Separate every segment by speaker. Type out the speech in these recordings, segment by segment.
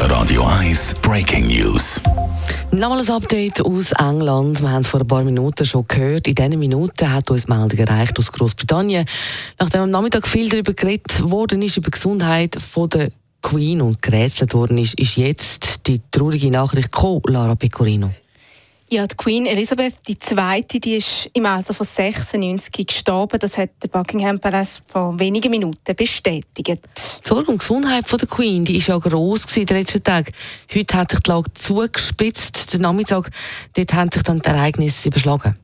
Speaker 1: Radio 1 Breaking News.
Speaker 2: Nochmal ein Update aus England. Wir haben es vor ein paar Minuten schon gehört. In diesen Minuten hat uns Meldung erreicht aus Großbritannien. Nachdem am Nachmittag viel darüber geredet worden ist, über die Gesundheit von der Queen und gerätselt worden ist, ist jetzt die traurige Nachricht gekommen, Lara Pecorino.
Speaker 3: Ja, die Queen Elizabeth II. Die ist im Alter von 96 gestorben. Das hat der Buckingham Palace vor wenigen Minuten bestätigt.
Speaker 2: Die Sorge und Gesundheit von der Queen die ist ja gross in den letzten Tagen. Heute hat sich die Lage zugespitzt. Der Nachmittag dort haben sich dann die Ereignisse überschlagen.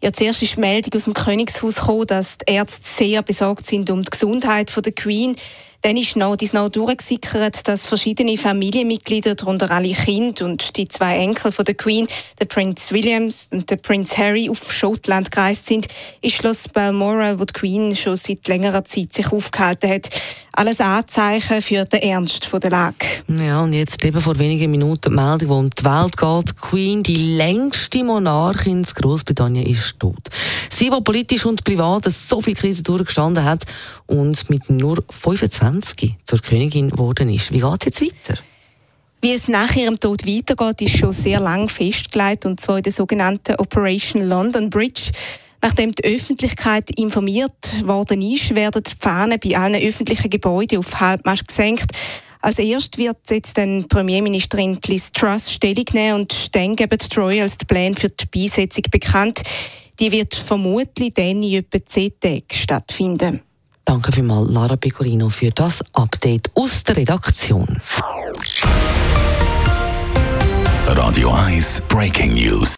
Speaker 3: Ja, zuerst ist die Meldung aus dem Königshaus gekommen, dass die Ärzte sehr besorgt sind um die Gesundheit von der Queen. Dann ist noch, ist noch durchgesickert, dass verschiedene Familienmitglieder, darunter alle Kinder und die zwei Enkel von der Queen, der Prinz Williams und der Prinz Harry, auf Schottland gereist sind, ist Schloss Balmoral, wo die Queen schon seit längerer Zeit sich aufgehalten hat. Alles Anzeichen für den Ernst der Lage.
Speaker 2: Ja, und jetzt eben vor wenigen Minuten die Meldung, die um die Welt geht. Queen, die längste Monarchin in Großbritannien, ist tot. Sie, die politisch und privat so viel Krise durchgestanden hat und mit nur 25 zur Königin geworden ist. Wie geht es jetzt weiter?
Speaker 3: Wie es nach ihrem Tod weitergeht, ist schon sehr lang festgelegt, und zwar in der sogenannten Operation London Bridge. Nachdem die Öffentlichkeit informiert worden ist, werden die Fahnen bei allen öffentlichen Gebäuden auf Halbmast gesenkt. Als erstes wird jetzt dann Premierministerin Liz Truss Stellung nehmen und dann geben die Royals den Plan für die Beisetzung bekannt. Die wird vermutlich dann in etwa zehn Tagen stattfinden.
Speaker 2: Danke vielmals, Lara Pecorino, für das Update aus der Redaktion.
Speaker 1: Radio 1 Breaking News.